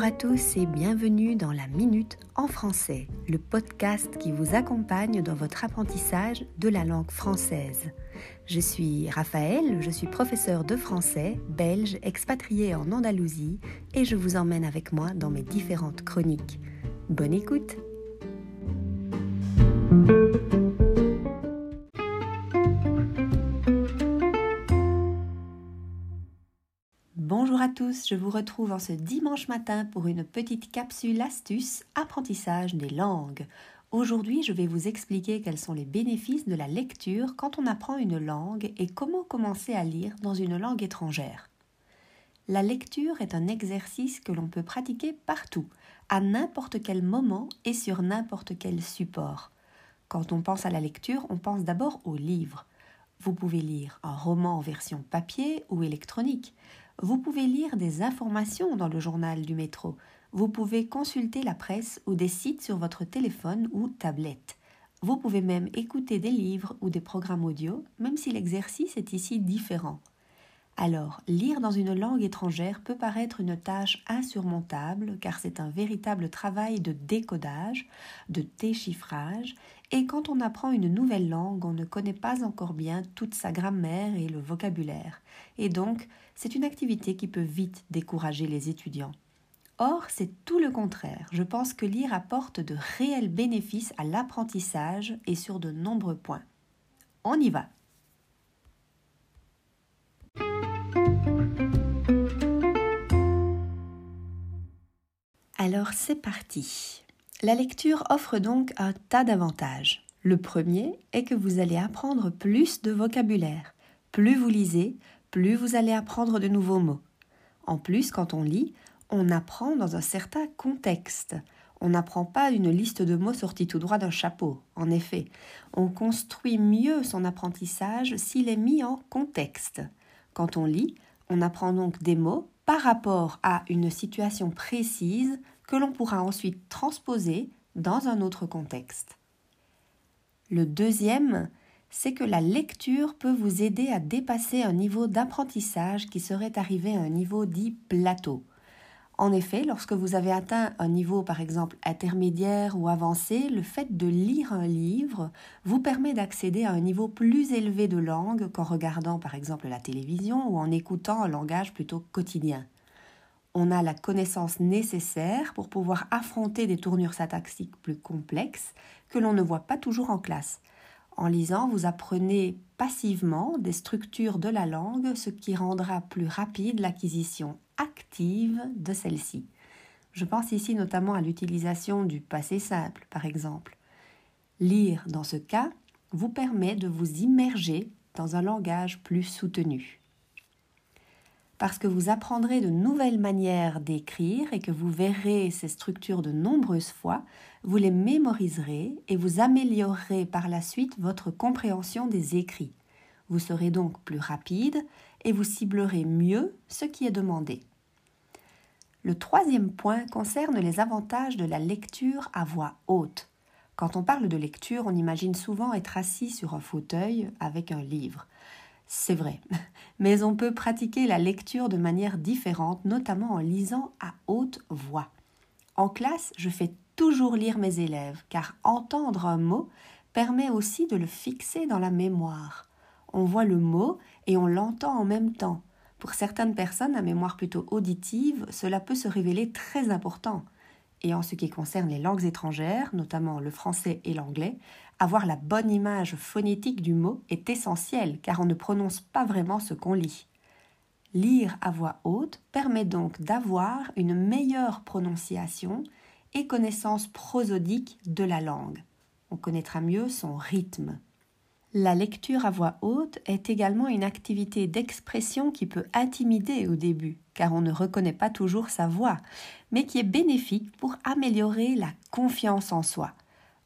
Bonjour à tous et bienvenue dans la Minute en français, le podcast qui vous accompagne dans votre apprentissage de la langue française. Je suis Raphaël, je suis professeur de français, belge, expatrié en Andalousie et je vous emmène avec moi dans mes différentes chroniques. Bonne écoute Je vous retrouve en ce dimanche matin pour une petite capsule astuce apprentissage des langues. Aujourd'hui, je vais vous expliquer quels sont les bénéfices de la lecture quand on apprend une langue et comment commencer à lire dans une langue étrangère. La lecture est un exercice que l'on peut pratiquer partout, à n'importe quel moment et sur n'importe quel support. Quand on pense à la lecture, on pense d'abord au livre. Vous pouvez lire un roman en version papier ou électronique. Vous pouvez lire des informations dans le journal du métro. Vous pouvez consulter la presse ou des sites sur votre téléphone ou tablette. Vous pouvez même écouter des livres ou des programmes audio, même si l'exercice est ici différent. Alors, lire dans une langue étrangère peut paraître une tâche insurmontable car c'est un véritable travail de décodage, de déchiffrage, et quand on apprend une nouvelle langue, on ne connaît pas encore bien toute sa grammaire et le vocabulaire, et donc c'est une activité qui peut vite décourager les étudiants. Or, c'est tout le contraire. Je pense que lire apporte de réels bénéfices à l'apprentissage et sur de nombreux points. On y va. Alors c'est parti. La lecture offre donc un tas d'avantages. Le premier est que vous allez apprendre plus de vocabulaire. Plus vous lisez, plus vous allez apprendre de nouveaux mots. En plus, quand on lit, on apprend dans un certain contexte. On n'apprend pas une liste de mots sortis tout droit d'un chapeau. En effet, on construit mieux son apprentissage s'il est mis en contexte. Quand on lit, on apprend donc des mots par rapport à une situation précise que l'on pourra ensuite transposer dans un autre contexte. Le deuxième, c'est que la lecture peut vous aider à dépasser un niveau d'apprentissage qui serait arrivé à un niveau dit plateau. En effet, lorsque vous avez atteint un niveau par exemple intermédiaire ou avancé, le fait de lire un livre vous permet d'accéder à un niveau plus élevé de langue qu'en regardant par exemple la télévision ou en écoutant un langage plutôt quotidien on a la connaissance nécessaire pour pouvoir affronter des tournures syntaxiques plus complexes que l'on ne voit pas toujours en classe. En lisant, vous apprenez passivement des structures de la langue, ce qui rendra plus rapide l'acquisition active de celle-ci. Je pense ici notamment à l'utilisation du passé simple, par exemple. Lire, dans ce cas, vous permet de vous immerger dans un langage plus soutenu parce que vous apprendrez de nouvelles manières d'écrire et que vous verrez ces structures de nombreuses fois, vous les mémoriserez et vous améliorerez par la suite votre compréhension des écrits. Vous serez donc plus rapide et vous ciblerez mieux ce qui est demandé. Le troisième point concerne les avantages de la lecture à voix haute. Quand on parle de lecture, on imagine souvent être assis sur un fauteuil avec un livre. C'est vrai, mais on peut pratiquer la lecture de manière différente, notamment en lisant à haute voix. En classe, je fais toujours lire mes élèves, car entendre un mot permet aussi de le fixer dans la mémoire. On voit le mot et on l'entend en même temps. Pour certaines personnes à mémoire plutôt auditive, cela peut se révéler très important. Et en ce qui concerne les langues étrangères, notamment le français et l'anglais, avoir la bonne image phonétique du mot est essentiel car on ne prononce pas vraiment ce qu'on lit. Lire à voix haute permet donc d'avoir une meilleure prononciation et connaissance prosodique de la langue. On connaîtra mieux son rythme. La lecture à voix haute est également une activité d'expression qui peut intimider au début, car on ne reconnaît pas toujours sa voix, mais qui est bénéfique pour améliorer la confiance en soi.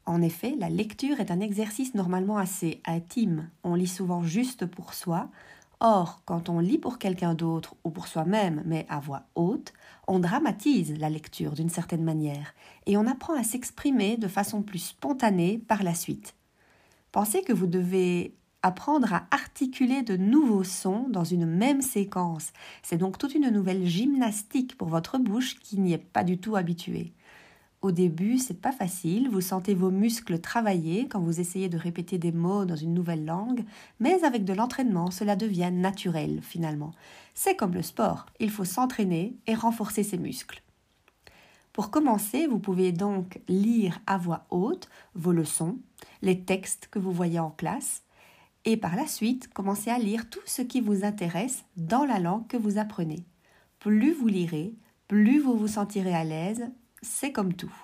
En effet, la lecture est un exercice normalement assez intime. On lit souvent juste pour soi. Or, quand on lit pour quelqu'un d'autre ou pour soi-même, mais à voix haute, on dramatise la lecture d'une certaine manière et on apprend à s'exprimer de façon plus spontanée par la suite. Pensez que vous devez apprendre à articuler de nouveaux sons dans une même séquence. C'est donc toute une nouvelle gymnastique pour votre bouche qui n'y est pas du tout habituée. Au début, c'est pas facile, vous sentez vos muscles travailler quand vous essayez de répéter des mots dans une nouvelle langue, mais avec de l'entraînement, cela devient naturel finalement. C'est comme le sport, il faut s'entraîner et renforcer ses muscles. Pour commencer, vous pouvez donc lire à voix haute vos leçons, les textes que vous voyez en classe, et par la suite, commencer à lire tout ce qui vous intéresse dans la langue que vous apprenez. Plus vous lirez, plus vous vous sentirez à l'aise c'est comme tout.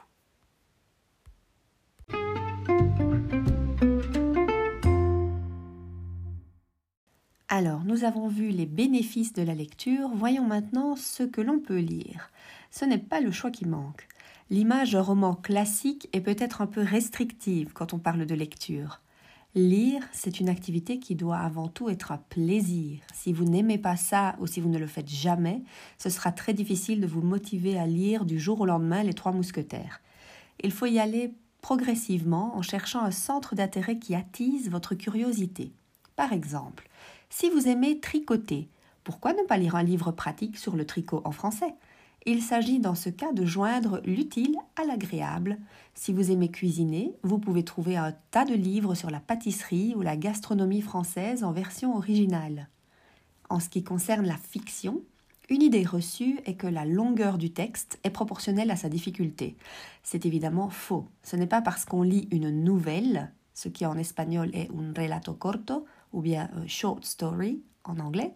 Alors, nous avons vu les bénéfices de la lecture, voyons maintenant ce que l'on peut lire. Ce n'est pas le choix qui manque. L'image roman classique est peut-être un peu restrictive quand on parle de lecture. Lire, c'est une activité qui doit avant tout être un plaisir. Si vous n'aimez pas ça ou si vous ne le faites jamais, ce sera très difficile de vous motiver à lire du jour au lendemain les trois mousquetaires. Il faut y aller progressivement en cherchant un centre d'intérêt qui attise votre curiosité. Par exemple, si vous aimez tricoter, pourquoi ne pas lire un livre pratique sur le tricot en français? Il s'agit dans ce cas de joindre l'utile à l'agréable. Si vous aimez cuisiner, vous pouvez trouver un tas de livres sur la pâtisserie ou la gastronomie française en version originale. En ce qui concerne la fiction, une idée reçue est que la longueur du texte est proportionnelle à sa difficulté. C'est évidemment faux. Ce n'est pas parce qu'on lit une nouvelle, ce qui en espagnol est un relato corto ou bien a short story en anglais,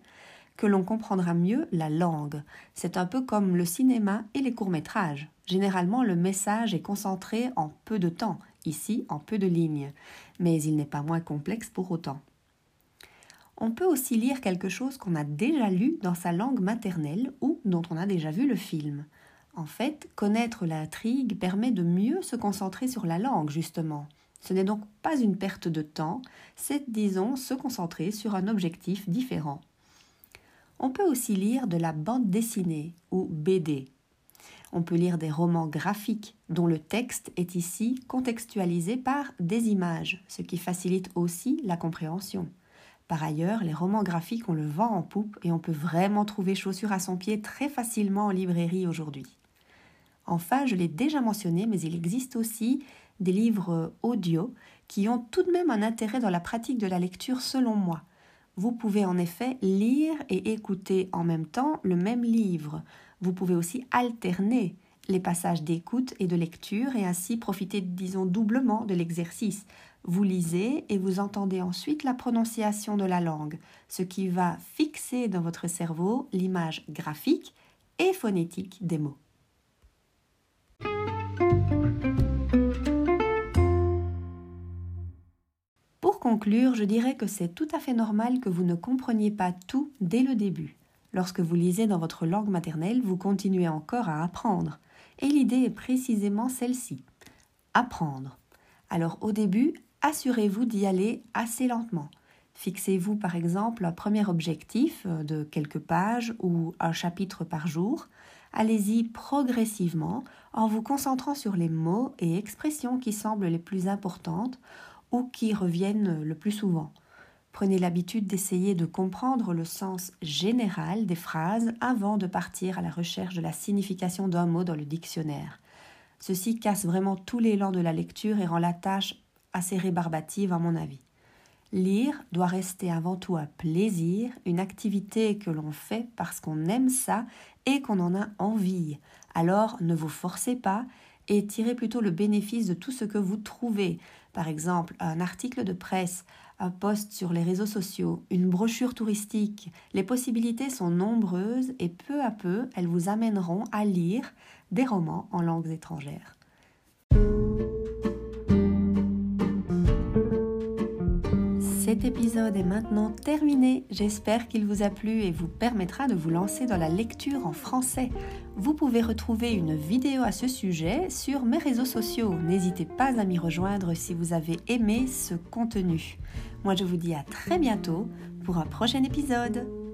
que l'on comprendra mieux la langue. C'est un peu comme le cinéma et les courts-métrages. Généralement, le message est concentré en peu de temps, ici en peu de lignes, mais il n'est pas moins complexe pour autant. On peut aussi lire quelque chose qu'on a déjà lu dans sa langue maternelle ou dont on a déjà vu le film. En fait, connaître l'intrigue permet de mieux se concentrer sur la langue, justement. Ce n'est donc pas une perte de temps, c'est, disons, se concentrer sur un objectif différent. On peut aussi lire de la bande dessinée ou BD. On peut lire des romans graphiques dont le texte est ici contextualisé par des images, ce qui facilite aussi la compréhension. Par ailleurs, les romans graphiques ont le vent en poupe et on peut vraiment trouver chaussures à son pied très facilement en librairie aujourd'hui. Enfin, je l'ai déjà mentionné, mais il existe aussi des livres audio qui ont tout de même un intérêt dans la pratique de la lecture selon moi. Vous pouvez en effet lire et écouter en même temps le même livre. Vous pouvez aussi alterner les passages d'écoute et de lecture et ainsi profiter, disons, doublement de l'exercice. Vous lisez et vous entendez ensuite la prononciation de la langue, ce qui va fixer dans votre cerveau l'image graphique et phonétique des mots. Conclure, je dirais que c'est tout à fait normal que vous ne compreniez pas tout dès le début. Lorsque vous lisez dans votre langue maternelle, vous continuez encore à apprendre. Et l'idée est précisément celle-ci. Apprendre. Alors au début, assurez-vous d'y aller assez lentement. Fixez-vous par exemple un premier objectif de quelques pages ou un chapitre par jour. Allez-y progressivement en vous concentrant sur les mots et expressions qui semblent les plus importantes ou qui reviennent le plus souvent. Prenez l'habitude d'essayer de comprendre le sens général des phrases avant de partir à la recherche de la signification d'un mot dans le dictionnaire. Ceci casse vraiment tout l'élan de la lecture et rend la tâche assez rébarbative à mon avis. Lire doit rester avant tout un plaisir, une activité que l'on fait parce qu'on aime ça et qu'on en a envie. Alors ne vous forcez pas et tirez plutôt le bénéfice de tout ce que vous trouvez. Par exemple, un article de presse, un post sur les réseaux sociaux, une brochure touristique. Les possibilités sont nombreuses et peu à peu, elles vous amèneront à lire des romans en langues étrangères. Cet épisode est maintenant terminé. J'espère qu'il vous a plu et vous permettra de vous lancer dans la lecture en français. Vous pouvez retrouver une vidéo à ce sujet sur mes réseaux sociaux. N'hésitez pas à m'y rejoindre si vous avez aimé ce contenu. Moi je vous dis à très bientôt pour un prochain épisode.